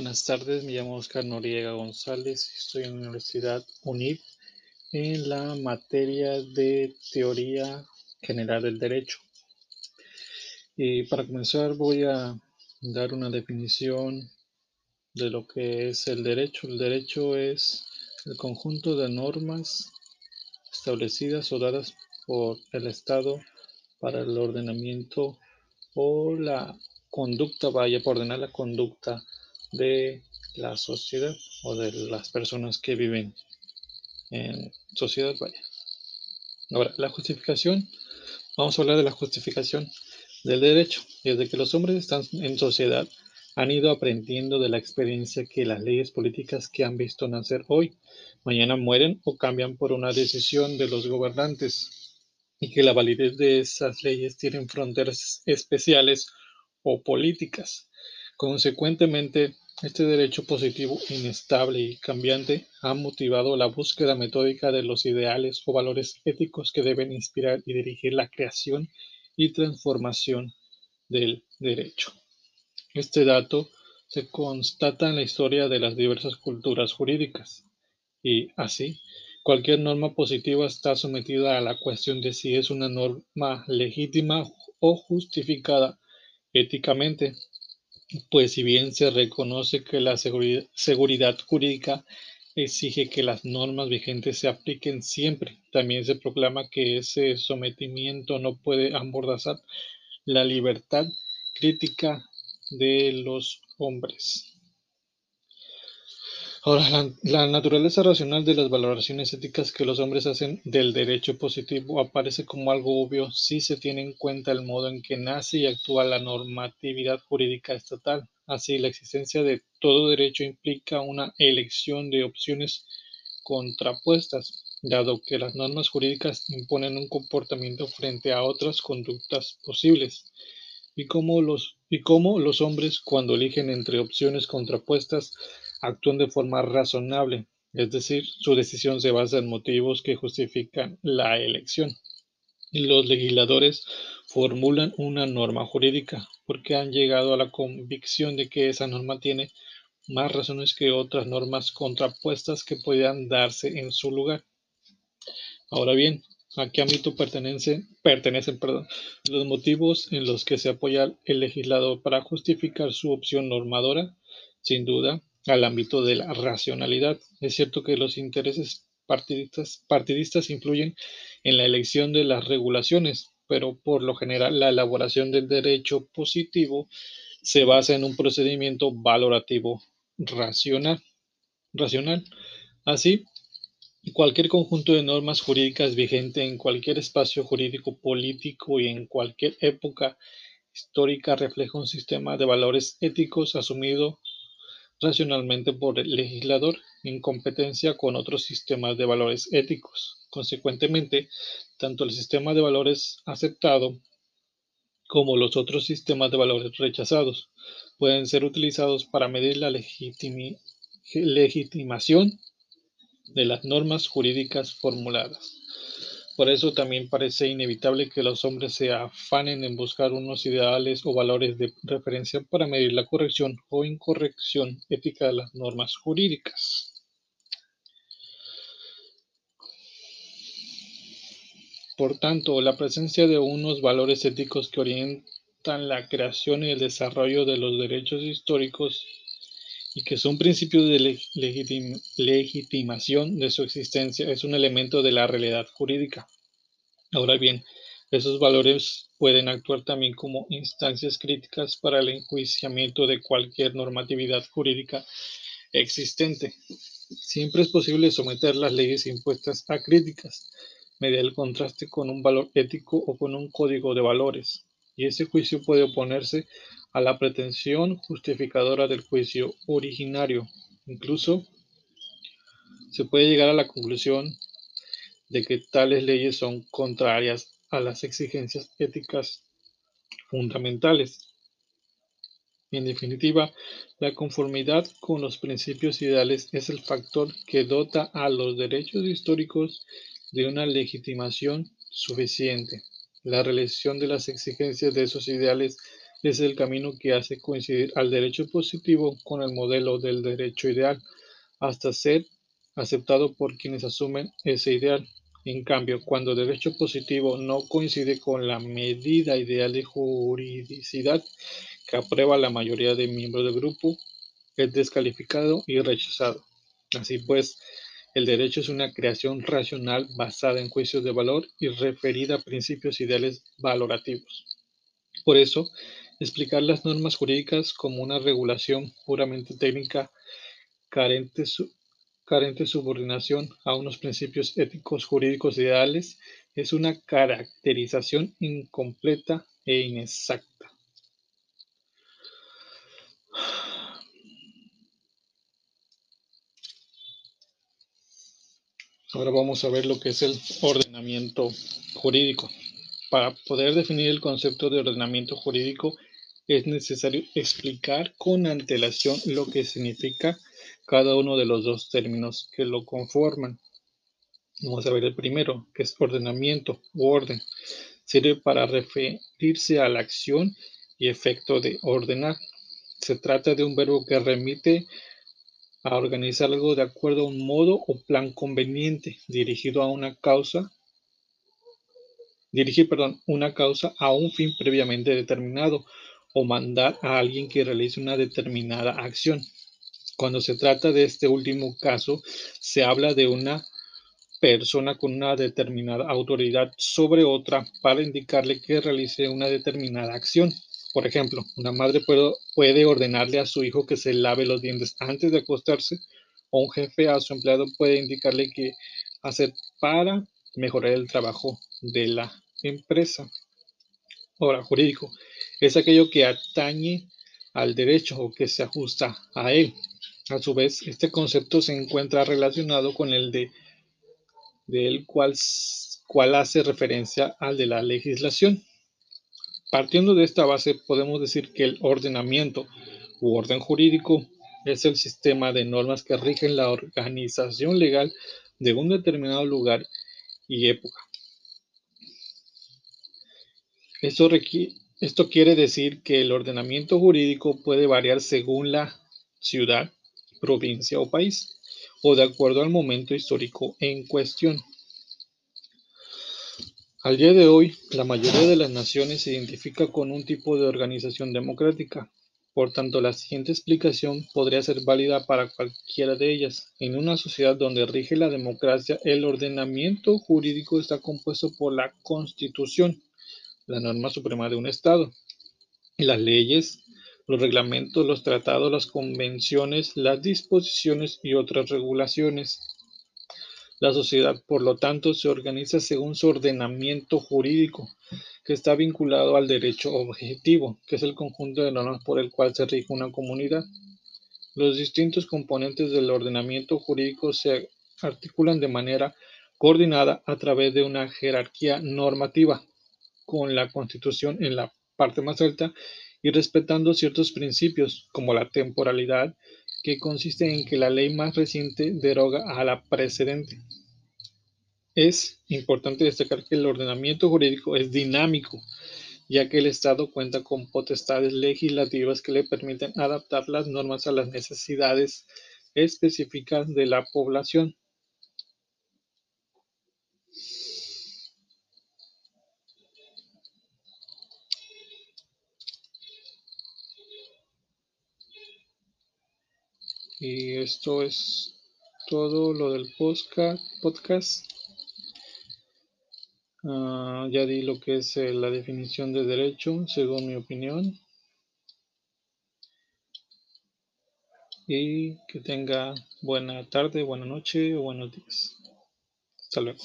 Buenas tardes, me llamo Oscar Noriega González, estoy en la Universidad UNID en la materia de Teoría General del Derecho. Y para comenzar voy a dar una definición de lo que es el derecho. El derecho es el conjunto de normas establecidas o dadas por el Estado para el ordenamiento o la conducta, vaya, por ordenar la conducta de la sociedad o de las personas que viven en sociedad, vaya. Ahora, la justificación, vamos a hablar de la justificación del derecho. Desde que los hombres están en sociedad, han ido aprendiendo de la experiencia que las leyes políticas que han visto nacer hoy, mañana mueren o cambian por una decisión de los gobernantes y que la validez de esas leyes tienen fronteras especiales o políticas. Consecuentemente, este derecho positivo inestable y cambiante ha motivado la búsqueda metódica de los ideales o valores éticos que deben inspirar y dirigir la creación y transformación del derecho. Este dato se constata en la historia de las diversas culturas jurídicas y así cualquier norma positiva está sometida a la cuestión de si es una norma legítima o justificada éticamente pues si bien se reconoce que la seguridad jurídica exige que las normas vigentes se apliquen siempre, también se proclama que ese sometimiento no puede amordazar la libertad crítica de los hombres. Ahora, la, naturaleza racional de las valoraciones éticas que los hombres hacen del derecho positivo aparece como algo obvio si se tiene en cuenta el modo en que nace y actúa la normatividad jurídica estatal. Así, la existencia de todo derecho implica una elección de opciones contrapuestas, dado que las normas jurídicas imponen un comportamiento frente a otras conductas posibles. Y como los, y cómo los hombres, cuando eligen entre opciones contrapuestas, actúan de forma razonable, es decir, su decisión se basa en motivos que justifican la elección. Los legisladores formulan una norma jurídica porque han llegado a la convicción de que esa norma tiene más razones que otras normas contrapuestas que puedan darse en su lugar. Ahora bien, ¿a qué ámbito pertenecen, pertenecen los motivos en los que se apoya el legislador para justificar su opción normadora? Sin duda, al ámbito de la racionalidad. Es cierto que los intereses partidistas, partidistas influyen en la elección de las regulaciones, pero por lo general la elaboración del derecho positivo se basa en un procedimiento valorativo racional. racional. Así, cualquier conjunto de normas jurídicas vigente en cualquier espacio jurídico político y en cualquier época histórica refleja un sistema de valores éticos asumido racionalmente por el legislador en competencia con otros sistemas de valores éticos. Consecuentemente, tanto el sistema de valores aceptado como los otros sistemas de valores rechazados pueden ser utilizados para medir la legitimación de las normas jurídicas formuladas. Por eso también parece inevitable que los hombres se afanen en buscar unos ideales o valores de referencia para medir la corrección o incorrección ética de las normas jurídicas. Por tanto, la presencia de unos valores éticos que orientan la creación y el desarrollo de los derechos históricos y que son principios de legitimación de su existencia, es un elemento de la realidad jurídica. Ahora bien, esos valores pueden actuar también como instancias críticas para el enjuiciamiento de cualquier normatividad jurídica existente. Siempre es posible someter las leyes impuestas a críticas mediante el contraste con un valor ético o con un código de valores, y ese juicio puede oponerse a la pretensión justificadora del juicio originario. Incluso se puede llegar a la conclusión de que tales leyes son contrarias a las exigencias éticas fundamentales. En definitiva, la conformidad con los principios ideales es el factor que dota a los derechos históricos de una legitimación suficiente. La realización de las exigencias de esos ideales es el camino que hace coincidir al derecho positivo con el modelo del derecho ideal, hasta ser aceptado por quienes asumen ese ideal. En cambio, cuando el derecho positivo no coincide con la medida ideal de juridicidad que aprueba la mayoría de miembros del grupo, es descalificado y rechazado. Así pues, el derecho es una creación racional basada en juicios de valor y referida a principios ideales valorativos. Por eso, explicar las normas jurídicas como una regulación puramente técnica carente, carente subordinación a unos principios éticos jurídicos ideales es una caracterización incompleta e inexacta. Ahora vamos a ver lo que es el ordenamiento jurídico. Para poder definir el concepto de ordenamiento jurídico es necesario explicar con antelación lo que significa cada uno de los dos términos que lo conforman. Vamos a ver el primero, que es ordenamiento u orden. Sirve para referirse a la acción y efecto de ordenar. Se trata de un verbo que remite a organizar algo de acuerdo a un modo o plan conveniente dirigido a una causa dirigir perdón, una causa a un fin previamente determinado o mandar a alguien que realice una determinada acción. Cuando se trata de este último caso, se habla de una persona con una determinada autoridad sobre otra para indicarle que realice una determinada acción. Por ejemplo, una madre puede, ordenarle a su hijo que se lave los dientes antes de acostarse o un jefe a su empleado puede indicarle qué hacer para mejorar el trabajo de la empresa. Ahora, jurídico es aquello que atañe al derecho o que se ajusta a él. A su vez, este concepto se encuentra relacionado con el de del cual, cual hace referencia al de la legislación. Partiendo de esta base, podemos decir que el ordenamiento u orden jurídico es el sistema de normas que rigen la organización legal de un determinado lugar y época. Esto, esto quiere decir que el ordenamiento jurídico puede variar según la ciudad, provincia o país, o de acuerdo al momento histórico en cuestión. Al día de hoy, la mayoría de las naciones se identifica con un tipo de organización democrática. Por tanto, la siguiente explicación podría ser válida para cualquiera de ellas. En una sociedad donde rige la democracia, el ordenamiento jurídico está compuesto por la Constitución, la norma suprema de un Estado, las leyes, los reglamentos, los tratados, las convenciones, las disposiciones y otras regulaciones. La sociedad, por lo tanto, se organiza según su ordenamiento jurídico, que está vinculado al derecho objetivo, que es el conjunto de normas por el cual se rige una comunidad. Los distintos componentes del ordenamiento jurídico se articulan de manera coordinada a través de una jerarquía normativa, con la Constitución en la parte más alta y respetando ciertos principios, como la temporalidad, que consiste en que la ley más reciente deroga a la precedente. Es importante destacar que el ordenamiento jurídico es dinámico, ya que el Estado cuenta con potestades legislativas que le permiten adaptar las normas a las necesidades específicas de la población. Y esto es todo lo del podcast. Ah, ya di lo que es eh, la definición de derecho, según mi opinión. Y que tenga buena tarde, buena noche o buenos días. Hasta luego.